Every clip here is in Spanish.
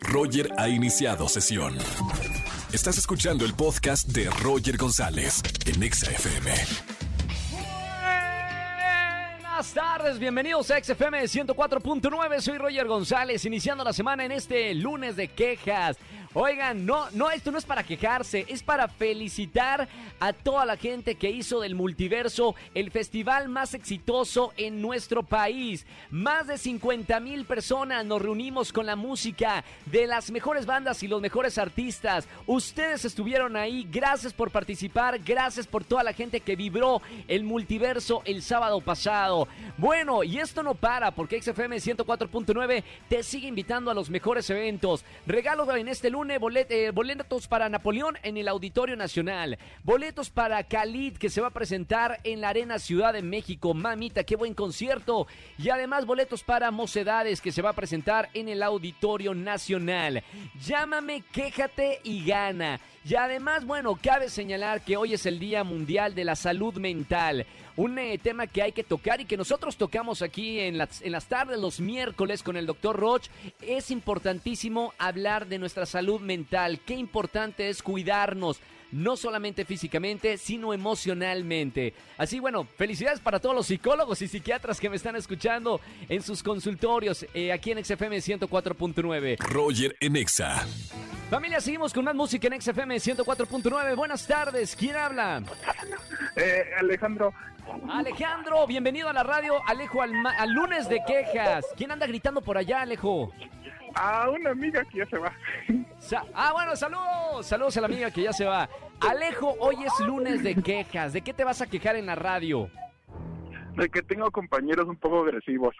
Roger ha iniciado sesión. Estás escuchando el podcast de Roger González en Exa FM. Buenas tardes, bienvenidos a XFM 104.9, soy Roger González, iniciando la semana en este lunes de quejas. Oigan, no, no, esto no es para quejarse, es para felicitar a toda la gente que hizo del multiverso el festival más exitoso en nuestro país. Más de 50 mil personas nos reunimos con la música de las mejores bandas y los mejores artistas. Ustedes estuvieron ahí, gracias por participar, gracias por toda la gente que vibró el multiverso el sábado pasado. Bueno, y esto no para porque XFM 104.9 te sigue invitando a los mejores eventos. Regalo en este lunes eh, boletos para Napoleón en el Auditorio Nacional. Boletos para Khalid que se va a presentar en la Arena Ciudad de México. Mamita, qué buen concierto. Y además boletos para Mocedades que se va a presentar en el Auditorio Nacional. Llámame, quéjate y gana. Y además, bueno, cabe señalar que hoy es el Día Mundial de la Salud Mental. Un eh, tema que hay que tocar y que nosotros tocamos aquí en las, en las tardes, los miércoles, con el doctor Roch. Es importantísimo hablar de nuestra salud mental. Qué importante es cuidarnos no solamente físicamente, sino emocionalmente. Así, bueno, felicidades para todos los psicólogos y psiquiatras que me están escuchando en sus consultorios eh, aquí en XFM 104.9. Roger en Exa. Familia, seguimos con más música en XFM 104.9. Buenas tardes, ¿quién habla? Eh, Alejandro. Alejandro, bienvenido a la radio. Alejo, al, al lunes de quejas. ¿Quién anda gritando por allá, Alejo? A una amiga que ya se va. ah, bueno, saludos. Saludos a la amiga que ya se va. Alejo, hoy es lunes de quejas. ¿De qué te vas a quejar en la radio? De que tengo compañeros un poco agresivos.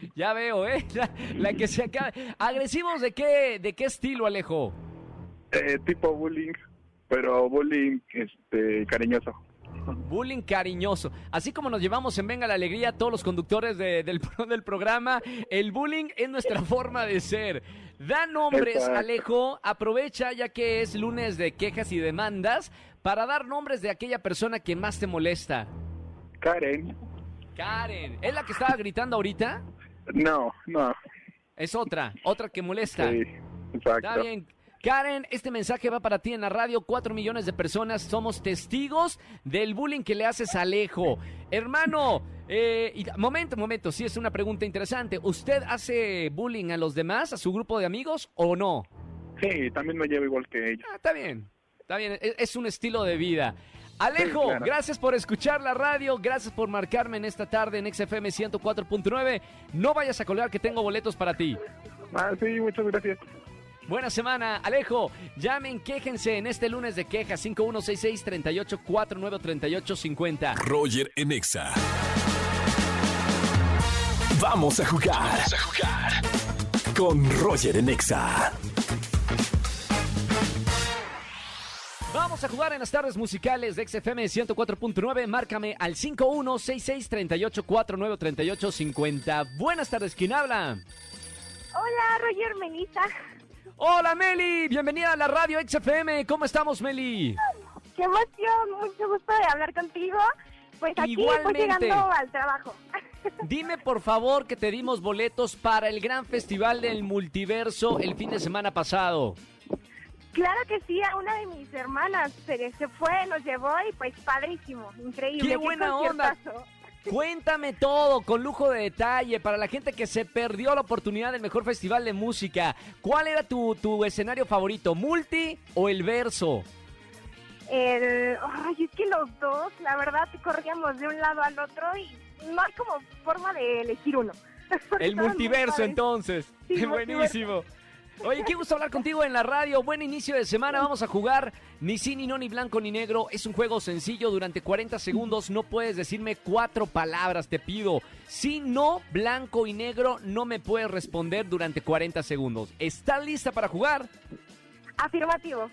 Ya veo, ¿eh? La, que se acaba. ¿Agresivos de qué, de qué estilo, Alejo? Eh, tipo bullying, pero bullying este, cariñoso. Bullying cariñoso. Así como nos llevamos en Venga la Alegría todos los conductores del, del programa, el bullying es nuestra forma de ser. Da nombres, Alejo. Aprovecha ya que es lunes de quejas y demandas para dar nombres de aquella persona que más te molesta. Karen. Karen. ¿Es la que estaba gritando ahorita? No, no. Es otra, otra que molesta. Sí, exacto. Está bien. Karen, este mensaje va para ti en la radio. Cuatro millones de personas somos testigos del bullying que le haces a Alejo. Hermano, eh, momento, momento, sí es una pregunta interesante. ¿Usted hace bullying a los demás, a su grupo de amigos o no? Sí, también me llevo igual que ella. Ah, está bien, está bien, es, es un estilo de vida. Alejo, gracias por escuchar la radio, gracias por marcarme en esta tarde en XFM 104.9. No vayas a colgar que tengo boletos para ti. Ah, sí, muchas gracias. Buena semana, Alejo. Llamen, quéjense en este lunes de quejas 5166-3849-3850. Roger Enexa. Vamos a jugar. Vamos a jugar. Con Roger Enexa. Vamos a jugar en las tardes musicales de XFM 104.9. Márcame al 5166-3849-3850. Buenas tardes, ¿quién habla? Hola, Roger Melissa. Hola Meli, bienvenida a la radio XFM. ¿Cómo estamos, Meli? Qué emoción, mucho gusto de hablar contigo. Pues aquí Igualmente. llegando al trabajo. Dime por favor que te dimos boletos para el gran festival del multiverso el fin de semana pasado. Claro que sí, a una de mis hermanas se, se fue, nos llevó y pues padrísimo, increíble. ¡Qué buena onda! Cuéntame todo con lujo de detalle para la gente que se perdió la oportunidad del mejor festival de música. ¿Cuál era tu, tu escenario favorito, multi o el verso? El, ay, es que los dos, la verdad, corríamos de un lado al otro y no hay como forma de elegir uno. El multiverso, entonces. Sí, Buenísimo. Oye, qué gusto hablar contigo en la radio. Buen inicio de semana. Vamos a jugar ni sí, ni no, ni blanco, ni negro. Es un juego sencillo. Durante 40 segundos no puedes decirme cuatro palabras, te pido. Si no, blanco y negro, no me puedes responder durante 40 segundos. ¿Estás lista para jugar? Afirmativo.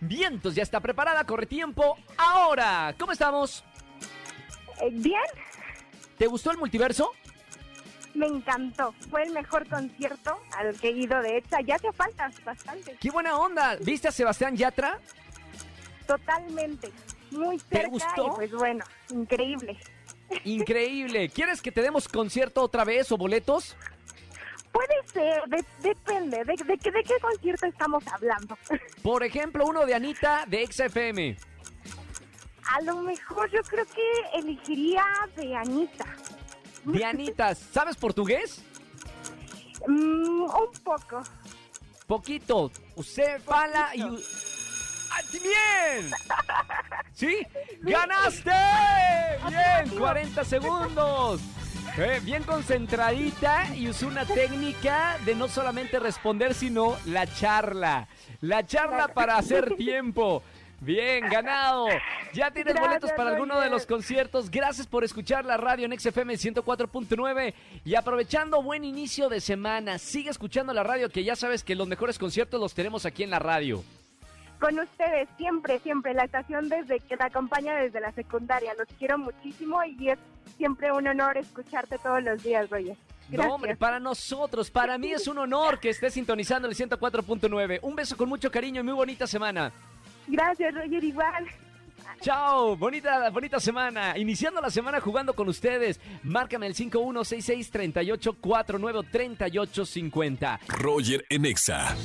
Vientos, ya está preparada. Corre tiempo. Ahora, ¿cómo estamos? Eh, bien. ¿Te gustó el multiverso? Me encantó. Fue el mejor concierto al que he ido de hecho. Ya hace falta bastante. ¡Qué buena onda! ¿Viste a Sebastián Yatra? Totalmente. Muy cerca. ¿Te gustó? pues bueno, increíble. Increíble. ¿Quieres que te demos concierto otra vez o boletos? Puede sé, de- depende. De, ¿De qué concierto estamos hablando? Por ejemplo, uno de Anita de XFM. A lo mejor yo creo que elegiría de Anita. De Anita, ¿sabes portugués? Mm, un poco. Poquito. Usted fala y... u- ¡Ah, ¡Bien! ¿Sí? ¡Ganaste! ¡Bien! 40 segundos. Eh, bien concentradita y usó una técnica de no solamente responder, sino la charla. La charla para hacer tiempo. Bien, ganado. Ya tienes Gracias, boletos para alguno de los conciertos. Gracias por escuchar la radio en XFM 104.9 y aprovechando buen inicio de semana. Sigue escuchando la radio que ya sabes que los mejores conciertos los tenemos aquí en la radio. Con ustedes, siempre, siempre. La estación desde que te acompaña desde la secundaria. Los quiero muchísimo y es siempre un honor escucharte todos los días, Roger. Gracias. No, hombre, para nosotros, para mí es un honor que estés sintonizando el 104.9. Un beso con mucho cariño y muy bonita semana. Gracias, Roger, igual. Chao, bonita, bonita semana. Iniciando la semana jugando con ustedes. Márcame el 5166-3849-3850. Roger en Exa.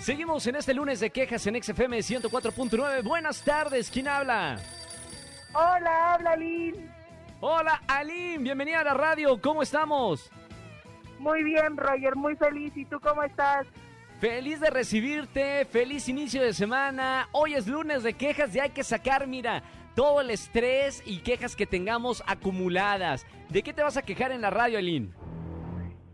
Seguimos en este lunes de quejas en XFM 104.9. Buenas tardes, ¿quién habla? Hola, habla Lynn. Hola, Aline, bienvenida a la radio. ¿Cómo estamos? Muy bien, Roger, muy feliz. ¿Y tú cómo estás? Feliz de recibirte, feliz inicio de semana. Hoy es lunes de quejas y hay que sacar, mira, todo el estrés y quejas que tengamos acumuladas. ¿De qué te vas a quejar en la radio, Aline?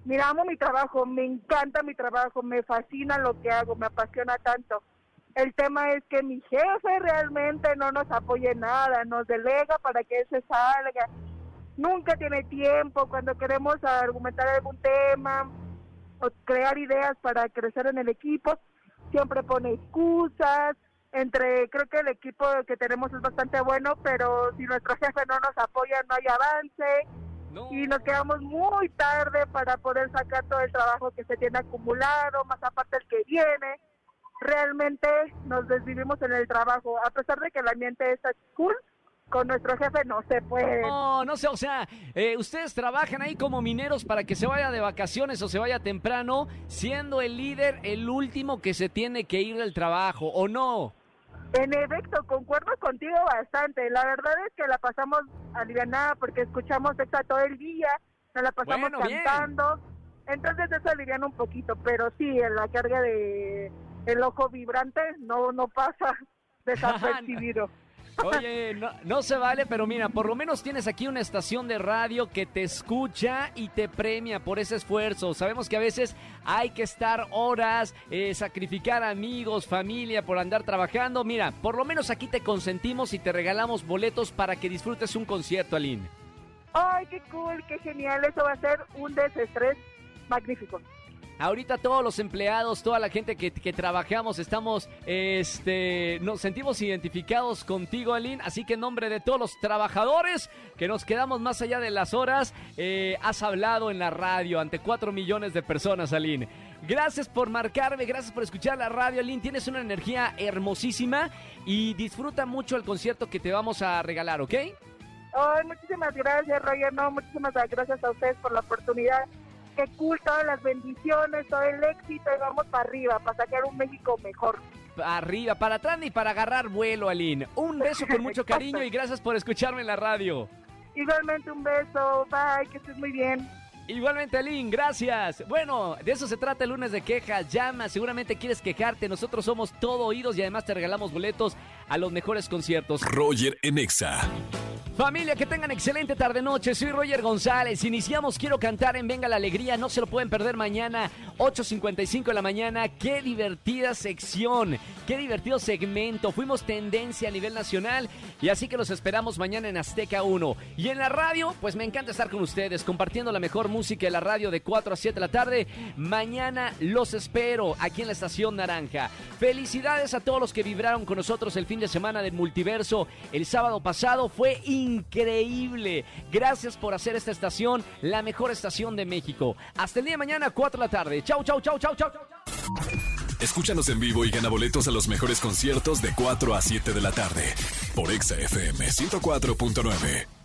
Mira, amo mi trabajo, me encanta mi trabajo, me fascina lo que hago, me apasiona tanto. El tema es que mi jefe realmente no nos apoya nada, nos delega para que él se salga. Nunca tiene tiempo cuando queremos argumentar algún tema o crear ideas para crecer en el equipo. Siempre pone excusas. Entre, creo que el equipo que tenemos es bastante bueno, pero si nuestro jefe no nos apoya, no hay avance No. y nos quedamos muy tarde para poder sacar todo el trabajo que se tiene acumulado, más aparte el que viene. Realmente nos desvivimos en el trabajo, a pesar de que el ambiente es cool, con nuestro jefe no se puede. No, no sé, o sea, eh, ustedes trabajan ahí como mineros para que se vaya de vacaciones o se vaya temprano, siendo el líder el último que se tiene que ir del trabajo, ¿o no? En efecto, concuerdo contigo bastante. La verdad es que la pasamos alivianada porque escuchamos exa todo el día, nos la pasamos Bueno, bien. cantando. Entonces eso aliviana un poquito, pero sí, en la carga de el ojo vibrante no no pasa desapercibido. Oye, no, se vale, pero mira, por lo menos tienes aquí una estación de radio que te escucha y te premia por ese esfuerzo. Sabemos que a veces hay que estar horas, eh, sacrificar amigos, familia por andar trabajando. Mira, por lo menos aquí te consentimos y te regalamos boletos para que disfrutes un concierto, Aline. Ay, qué cool, qué genial, eso va a ser un desestrés magnífico. Ahorita todos los empleados, toda la gente que, trabajamos, estamos, este, nos sentimos identificados contigo, Aline. Así que en nombre de todos los trabajadores que nos quedamos más allá de las horas, eh, has hablado en la radio ante cuatro millones de personas, Aline. Gracias por marcarme, gracias por escuchar la radio, Aline. Tienes una energía hermosísima y disfruta mucho el concierto que te vamos a regalar, ¿ok? Ay, muchísimas gracias, Roger. Muchísimas gracias a ustedes por la oportunidad. Qué cool, todas las bendiciones, todo el éxito y vamos para arriba, para sacar un México mejor. Arriba, para atrás y para agarrar vuelo, Aline. Un beso con mucho cariño y gracias por escucharme en la radio. Igualmente un beso, bye, que estés muy bien. Igualmente, Aline, gracias. Bueno, de eso se trata el lunes de quejas. Llama, seguramente quieres quejarte. Nosotros somos todo oídos y además te regalamos boletos a los mejores conciertos. Roger en Exa. Familia, que tengan excelente tarde-noche. Soy Roger González. Iniciamos Quiero Cantar en Venga la Alegría. No se lo pueden perder mañana, 8.55 de la mañana. Qué divertida sección. Qué divertido segmento. Fuimos tendencia a nivel nacional. Y así que los esperamos mañana en Azteca 1. Y en la radio, pues me encanta estar con ustedes, compartiendo la mejor música de la radio de 4 a 7 de la tarde. Mañana los espero aquí en la Estación Naranja. Felicidades a todos los que vibraron con nosotros el fin de semana del multiverso. El sábado pasado fue increíble. Gracias por hacer esta estación la mejor estación de México. Hasta el día de mañana, 4 de la tarde. Chau, chau, chau, chau. chau. Escúchanos en vivo y gana boletos a los mejores conciertos de 4 a 7 de la tarde por Exa FM 104.9.